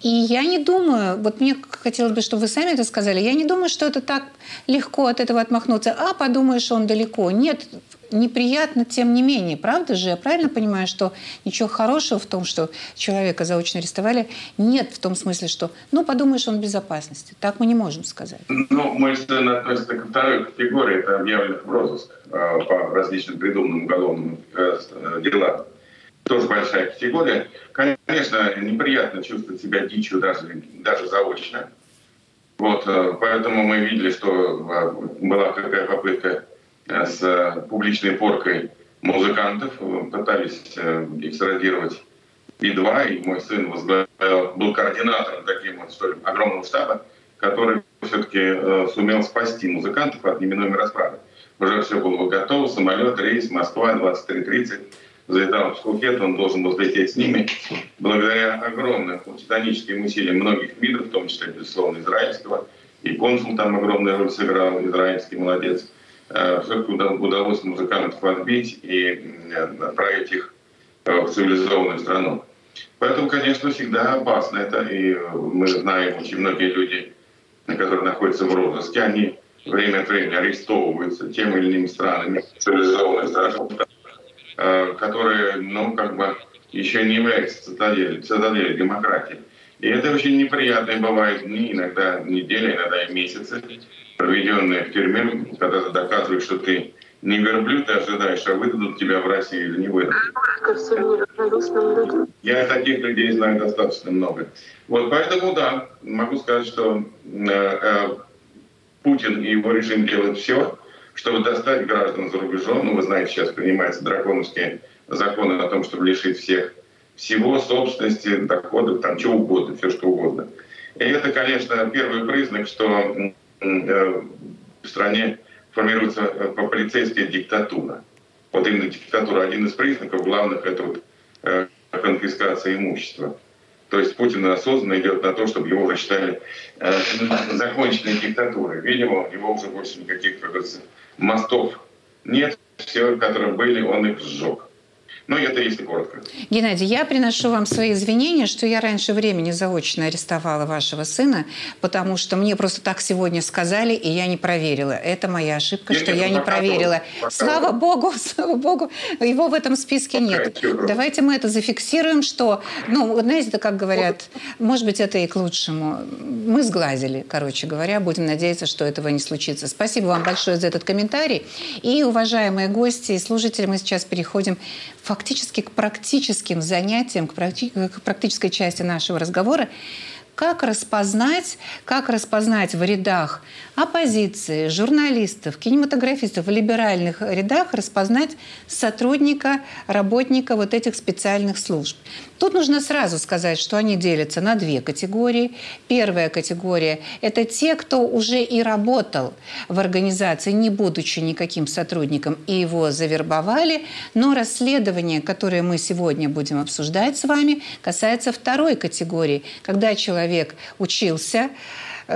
И я не думаю, вот мне хотелось бы, чтобы вы сами это сказали, я не думаю, что это так легко от этого отмахнуться. А, подумаешь, он далеко. Нет, неприятно, тем не менее. Правда же? Я правильно понимаю, что ничего хорошего в том, что человека заочно арестовали, нет в том смысле, что, ну, подумаешь, он в безопасности. Так мы не можем сказать. Ну, мой сын относится ко второй категории, это объявленных в розыск э, по различным придуманным уголовным э, делам. Тоже большая категория. Конечно, неприятно чувствовать себя дичью даже, даже заочно. Вот, э, поэтому мы видели, что была какая попытка Э, с э, публичной поркой музыкантов, э, пытались экстрадировать Би-2, и мой сын возглавлял, был координатором таким вот что огромного штаба, который все-таки сумел спасти музыкантов от неминуемой расправы. уже все было готово, самолет, рейс, Москва, 23.30, залетал в Пхукет, он должен был взлететь с ними. Благодаря огромным титаническим усилиям многих видов, в том числе, безусловно, израильского, и консул там огромную роль сыграл, израильский молодец, э, все-таки удалось музыкантов отбить и отправить их в цивилизованную страну. Поэтому, конечно, всегда опасно это. И мы знаем, очень многие люди, которые находятся в розыске, они время от времени арестовываются тем или иными странами, цивилизованными странами, э, которые, ну, как бы еще не являются цитаделью, цитаделью демократии. И это очень неприятные бывают дни, иногда недели, иногда и месяцы, проведенные в тюрьме, когда ты доказываешь, что ты не верблюд ты ожидаешь, а выдадут тебя в России или не выдадут. Я таких людей знаю достаточно много. Вот поэтому, да, могу сказать, что э, э, Путин и его режим делают все, чтобы достать граждан за рубежом. Ну, вы знаете, сейчас принимаются драконовские законы о том, чтобы лишить всех всего, собственности, доходов, там, чего угодно, все что угодно. И это, конечно, первый признак, что э, в стране формируется э, полицейская диктатура. Вот именно диктатура один из признаков главных это вот, э, конфискация имущества. То есть Путин осознанно идет на то, чтобы его уже считали э, законченной диктатурой. Видимо, у него уже больше никаких, как мостов нет. Все, которые были, он их сжег. Ну, это если коротко. Геннадий, я приношу вам свои извинения, что я раньше времени заочно арестовала вашего сына, потому что мне просто так сегодня сказали, и я не проверила. Это моя ошибка, нет, что нет, я не проверила. Пока слава богу, *laughs* слава богу, его в этом списке пока нет. Давайте мы это зафиксируем, что, ну, знаете, это как говорят, может быть, это и к лучшему. Мы сглазили, короче говоря, будем надеяться, что этого не случится. Спасибо вам большое за этот комментарий. И, уважаемые гости и слушатели, мы сейчас переходим фактически к практическим занятиям, к, практической части нашего разговора, как распознать, как распознать в рядах оппозиции, журналистов, кинематографистов, в либеральных рядах распознать сотрудника, работника вот этих специальных служб. Тут нужно сразу сказать, что они делятся на две категории. Первая категория – это те, кто уже и работал в организации, не будучи никаким сотрудником, и его завербовали. Но расследование, которое мы сегодня будем обсуждать с вами, касается второй категории, когда человек учился,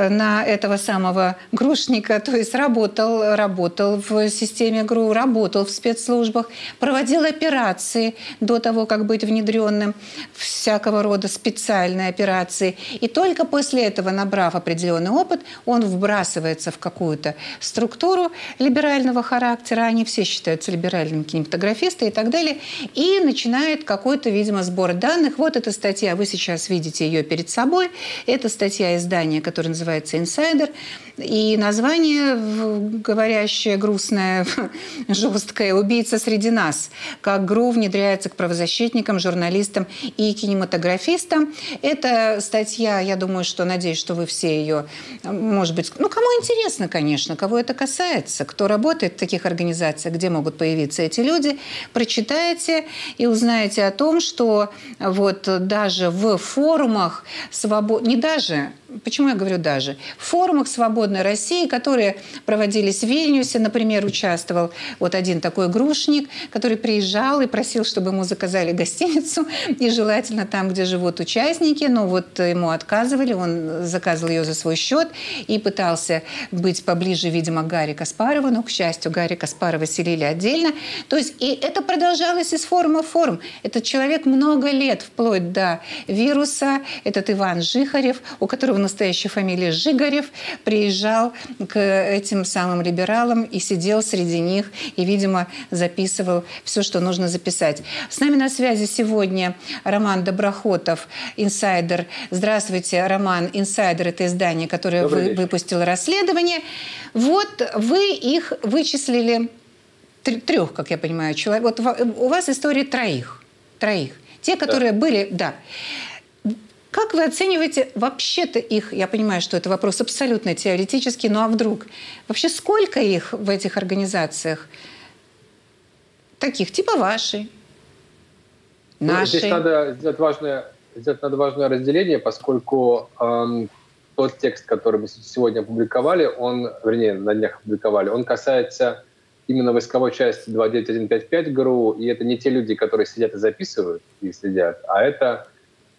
на этого самого грушника, то есть работал, работал в системе ГРУ, работал в спецслужбах, проводил операции до того, как быть внедренным, всякого рода специальные операции. И только после этого, набрав определенный опыт, он вбрасывается в какую-то структуру либерального характера, они все считаются либеральными кинематографисты и так далее, и начинает какой-то, видимо, сбор данных. Вот эта статья, вы сейчас видите ее перед собой, это статья издания, которая называется «Инсайдер». И название говорящее, грустное, *laughs* жесткое «Убийца среди нас». Как ГРУ внедряется к правозащитникам, журналистам и кинематографистам. Это статья, я думаю, что, надеюсь, что вы все ее, может быть, ну, кому интересно, конечно, кого это касается, кто работает в таких организациях, где могут появиться эти люди, прочитайте и узнаете о том, что вот даже в форумах свобод... не даже Почему я говорю даже? В форумах «Свободной России», которые проводились в Вильнюсе, например, участвовал вот один такой грушник, который приезжал и просил, чтобы ему заказали гостиницу, и желательно там, где живут участники, но вот ему отказывали, он заказывал ее за свой счет и пытался быть поближе, видимо, к Гарри Каспарову, но, к счастью, Гарри Каспарова селили отдельно. То есть и это продолжалось из форума в форум. Этот человек много лет, вплоть до вируса, этот Иван Жихарев, у которого настоящая фамилия Жигарев, приезжал к этим самым либералам и сидел среди них и, видимо, записывал все, что нужно записать. С нами на связи сегодня Роман Доброхотов, инсайдер. Здравствуйте, Роман. Инсайдер – это издание, которое вы, выпустило расследование. Вот вы их вычислили трех, как я понимаю, человек. Вот у вас история троих. Троих. Те, которые да. были, да. Как вы оцениваете вообще-то их, я понимаю, что это вопрос абсолютно теоретический, но а вдруг? Вообще сколько их в этих организациях? Таких, типа вашей, нашей? Ну, здесь надо сделать важное, сделать надо важное разделение, поскольку эм, тот текст, который мы сегодня опубликовали, он, вернее, на днях опубликовали, он касается именно войсковой части 29155 ГРУ, и это не те люди, которые сидят и записывают и следят, а это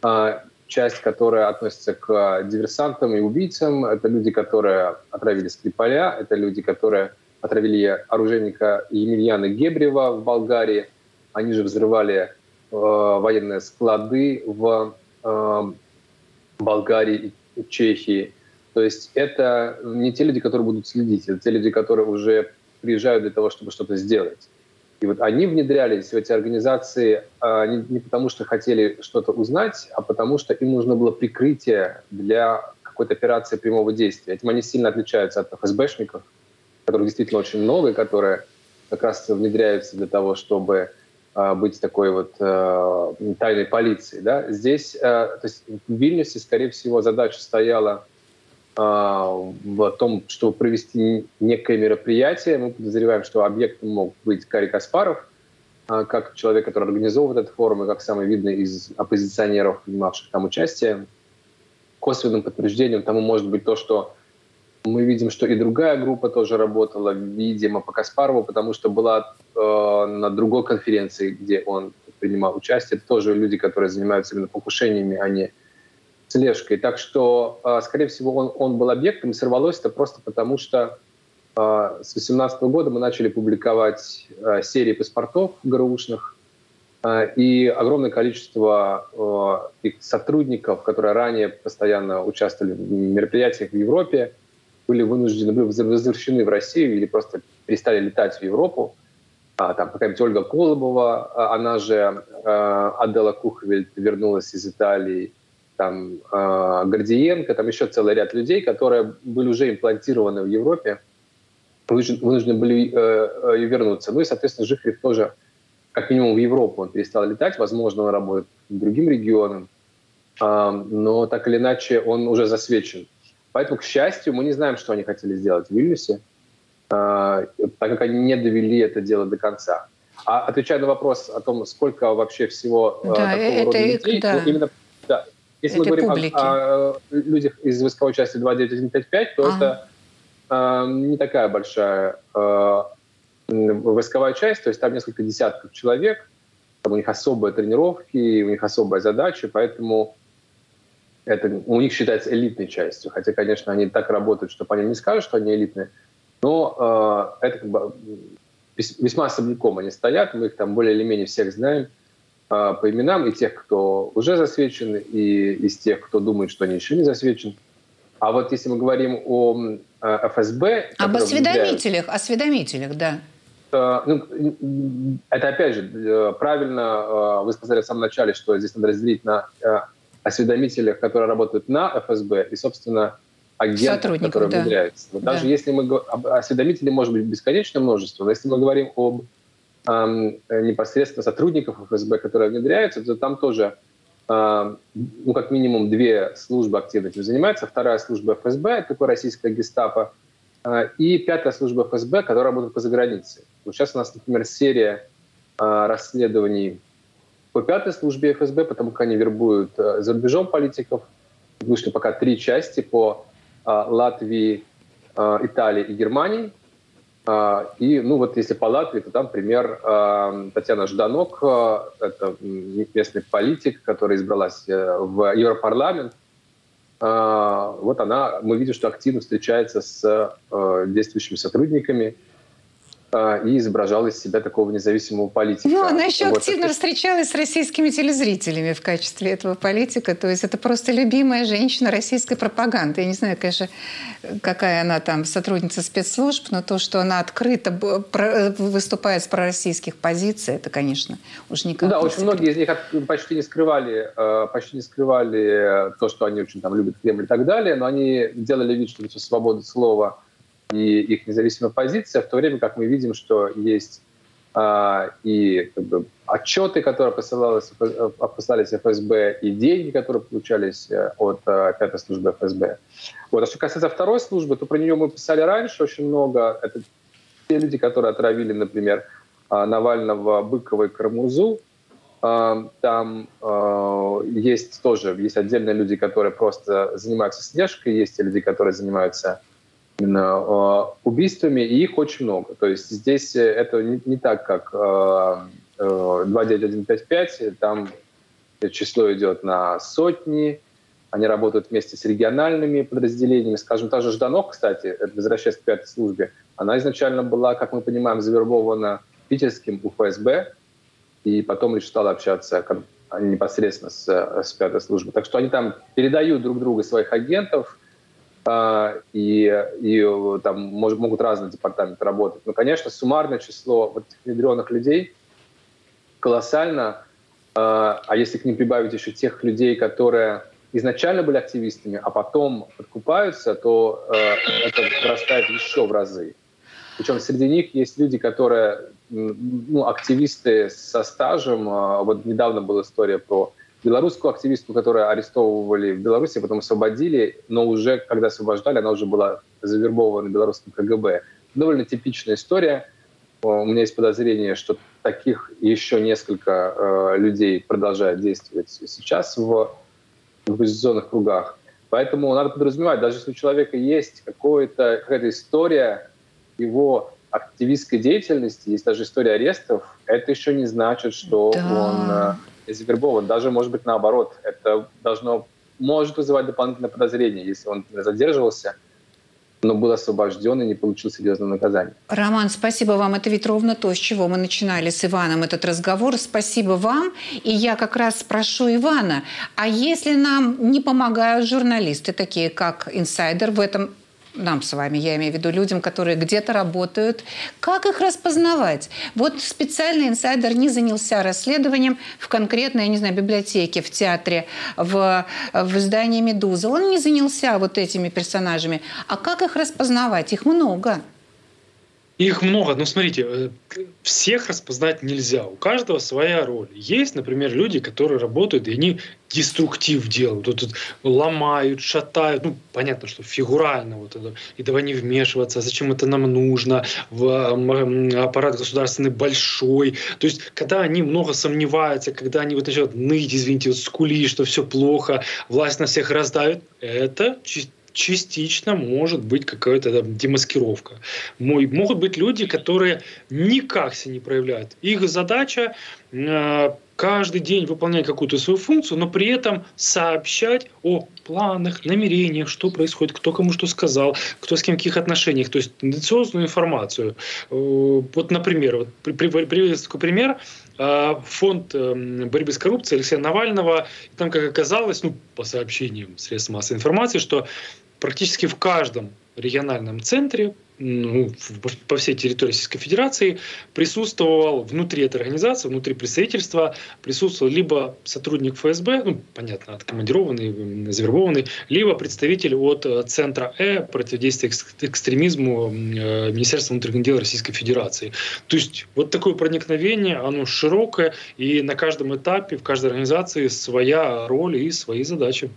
а, часть, которая относится к диверсантам и убийцам, это люди, которые отравили Скрипаля, это люди, которые отравили оружейника Емельяна Гебрева в Болгарии, они же взрывали э, военные склады в э, Болгарии и Чехии. То есть это не те люди, которые будут следить, это те люди, которые уже приезжают для того, чтобы что-то сделать. И вот они внедрялись в эти организации а, не, потому, что хотели что-то узнать, а потому что им нужно было прикрытие для какой-то операции прямого действия. Этим они сильно отличаются от ФСБшников, которых действительно очень много, которые как раз внедряются для того, чтобы а, быть такой вот э, тайной полицией. Да? Здесь, э, то есть в Вильнюсе, скорее всего, задача стояла в том, чтобы провести некое мероприятие. Мы подозреваем, что объектом мог быть Кари Каспаров, а, как человек, который организовывает этот форум, и как самый видный из оппозиционеров, принимавших там участие. Косвенным подтверждением тому может быть то, что мы видим, что и другая группа тоже работала, видимо, по Каспарову, потому что была э, на другой конференции, где он принимал участие. Это тоже люди, которые занимаются именно покушениями, а не слежкой. Так что, а, скорее всего, он, он был объектом, сорвалось это просто потому, что а, с 2018 года мы начали публиковать а, серии паспортов ГРУшных, и огромное количество сотрудников, которые ранее постоянно участвовали в мероприятиях в Европе, были вынуждены, были возвращены в Россию или просто перестали летать в Европу. Там какая-нибудь Ольга Колобова, она же Адела Кухвельд вернулась из Италии, там э, Гордиенко, там еще целый ряд людей, которые были уже имплантированы в Европе, вынуждены были э, э, вернуться. Ну и, соответственно, Жихрев тоже, как минимум в Европу он перестал летать, возможно, он работает к другим регионам, э, но так или иначе он уже засвечен. Поэтому, к счастью, мы не знаем, что они хотели сделать в Вильнюсе, э, так как они не довели это дело до конца. А отвечая на вопрос о том, сколько вообще всего э, да, такого это, рода людей, да. ну, именно да, если мы говорим о, о людях из войсковой части 29155, то ага. это э, не такая большая э, войсковая часть, то есть там несколько десятков человек, там у них особые тренировки, у них особая задача, поэтому это у них считается элитной частью. Хотя, конечно, они так работают, что по ним не скажут, что они элитные, но э, это как бы весьма особняком они стоят, мы их там более или менее всех знаем. А, по именам и тех, кто уже засвечен, и из тех, кто думает, что они еще не засвечен. А вот если мы говорим о ФСБ... Об осведомителях, осведомителях, да. А, ну, это, опять же, э, правильно э, вы сказали в самом начале, что здесь надо разделить на э, осведомителях, которые работают на ФСБ, и, собственно, агентов, которые да. внедряются. Вот да. Даже если мы... Осведомителей может быть бесконечное множество, но если мы говорим об непосредственно сотрудников ФСБ, которые внедряются, то там тоже ну, как минимум две службы активно этим занимаются. Вторая служба ФСБ, это такое российское гестапо, а, и пятая служба ФСБ, которая работает по загранице. Вот сейчас у нас, например, серия а, расследований по пятой службе ФСБ, потому как они вербуют а, за рубежом политиков. Вышли пока три части по Латвии, Италии и Германии. А, и, ну вот если по Латвии, то там пример а, Татьяна Жданок, а, это местный политик, которая избралась э, в Европарламент. Вот она, мы видим, что активно встречается с э, действующими сотрудниками и изображала из себя такого независимого политика. Ну, она еще вот активно это... встречалась с российскими телезрителями в качестве этого политика. То есть это просто любимая женщина российской пропаганды. Я не знаю, конечно, какая она там сотрудница спецслужб, но то, что она открыто выступает с пророссийских позиций, это, конечно, уже никак Да, очень многие из них почти не скрывали, э, почти не скрывали то, что они очень там любят Кремль и так далее, но они делали вид, что это свобода слова – и их независимая позиция, в то время как мы видим, что есть а, и как бы, отчеты, которые посылались, посылались ФСБ, и деньги, которые получались э, от а, пятой службы ФСБ. Вот. А что касается второй службы, то про нее мы писали раньше очень много. Это те люди, которые отравили, например, а, Навального, Быкова и Карамурзу. Там есть тоже есть отдельные люди, которые просто занимаются слежкой, есть люди, которые занимаются убийствами, и их очень много. То есть здесь это не, так, как 29155, там число идет на сотни, они работают вместе с региональными подразделениями. Скажем, та же Жданов, кстати, возвращаясь к пятой службе, она изначально была, как мы понимаем, завербована питерским УФСБ, и потом лишь стала общаться непосредственно с, с пятой службой. Так что они там передают друг другу своих агентов, э, и, и там может, могут разные департаменты работать. Но, конечно, суммарное число вот внедренных людей колоссально, э, а если к ним прибавить еще тех людей, которые изначально были активистами, а потом подкупаются, то э, это вырастает еще в разы. Причем среди них есть люди, которые ну, активисты со стажем. А, вот недавно была история про белорусскую активистку, которую арестовывали в Беларуси, потом освободили, но уже, когда освобождали, она уже была завербована белорусским КГБ. Довольно типичная история. У меня есть подозрение, что таких еще несколько э, людей продолжают действовать сейчас в, в оппозиционных кругах. Поэтому надо подразумевать, даже если у человека есть какая-то история, его активистской деятельности, есть даже история арестов, это еще не значит, что да. он э, завербован. Даже, может быть, наоборот. Это должно, может вызывать дополнительное подозрение, если он задерживался, но был освобожден и не получил серьезного наказания. Роман, спасибо вам. Это ведь ровно то, с чего мы начинали с Иваном этот разговор. Спасибо вам. И я как раз спрошу Ивана, а если нам не помогают журналисты, такие как «Инсайдер», в этом нам с вами, я имею в виду людям, которые где-то работают, как их распознавать? Вот специальный инсайдер не занялся расследованием в конкретной, я не знаю, библиотеке, в театре, в, в издании «Медуза». Он не занялся вот этими персонажами. А как их распознавать? Их много. Их много, но смотрите, э, всех распознать нельзя. У каждого своя роль. Есть, например, люди, которые работают, и они деструктив делают, вот, вот, ломают, шатают. Ну, понятно, что фигурально вот это. И давай не вмешиваться, зачем это нам нужно, в аппарат государственный большой. То есть, когда они много сомневаются, когда они вот начинают ныть, извините, вот скули, что все плохо, власть на всех раздавит, это частично может быть какая-то там, демаскировка. Мой, могут быть люди, которые никак себя не проявляют. Их задача э, каждый день выполнять какую-то свою функцию, но при этом сообщать о планах, намерениях, что происходит, кто кому что сказал, кто с кем в каких отношениях, то есть тенденциозную информацию. Э, вот, например, вот, приведу такой пример. Э, фонд э, борьбы с коррупцией Алексея Навального, там, как оказалось, ну, по сообщениям средств массовой информации, что практически в каждом региональном центре ну, по всей территории Российской Федерации присутствовал внутри этой организации, внутри представительства, присутствовал либо сотрудник ФСБ, ну, понятно, откомандированный, завербованный, либо представитель от э, Центра Э противодействия экстремизму э, Министерства внутренних дел Российской Федерации. То есть вот такое проникновение, оно широкое, и на каждом этапе, в каждой организации своя роль и свои задачи.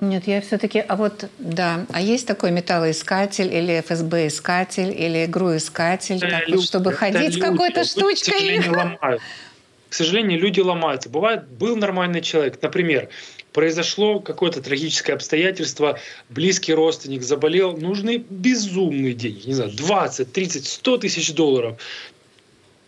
Нет, я все-таки, а вот, да, а есть такой металлоискатель или ФСБ-искатель или ГРУ-искатель, так вот, чтобы ходить с какой-то штучкой? К сожалению, люди ломаются. Бывает, был нормальный человек, например, произошло какое-то трагическое обстоятельство, близкий родственник заболел, нужны безумные деньги, не знаю, 20, 30, 100 тысяч долларов.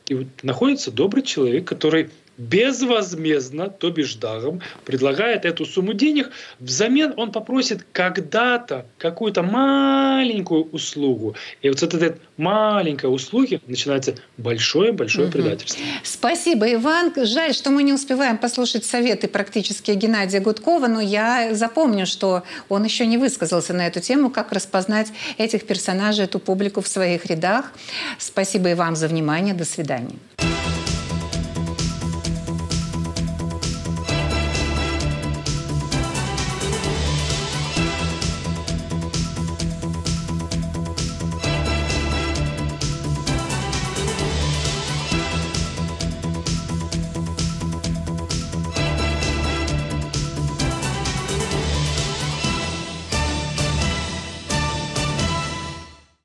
И вот находится добрый человек, который безвозмездно, то бишь даром, предлагает эту сумму денег, взамен он попросит когда-то какую-то маленькую услугу. И вот с этой маленькой услуги начинается большое-большое угу. предательство. Спасибо, Иван. Жаль, что мы не успеваем послушать советы практически Геннадия Гудкова, но я запомню, что он еще не высказался на эту тему, как распознать этих персонажей, эту публику в своих рядах. Спасибо и вам за внимание. До свидания.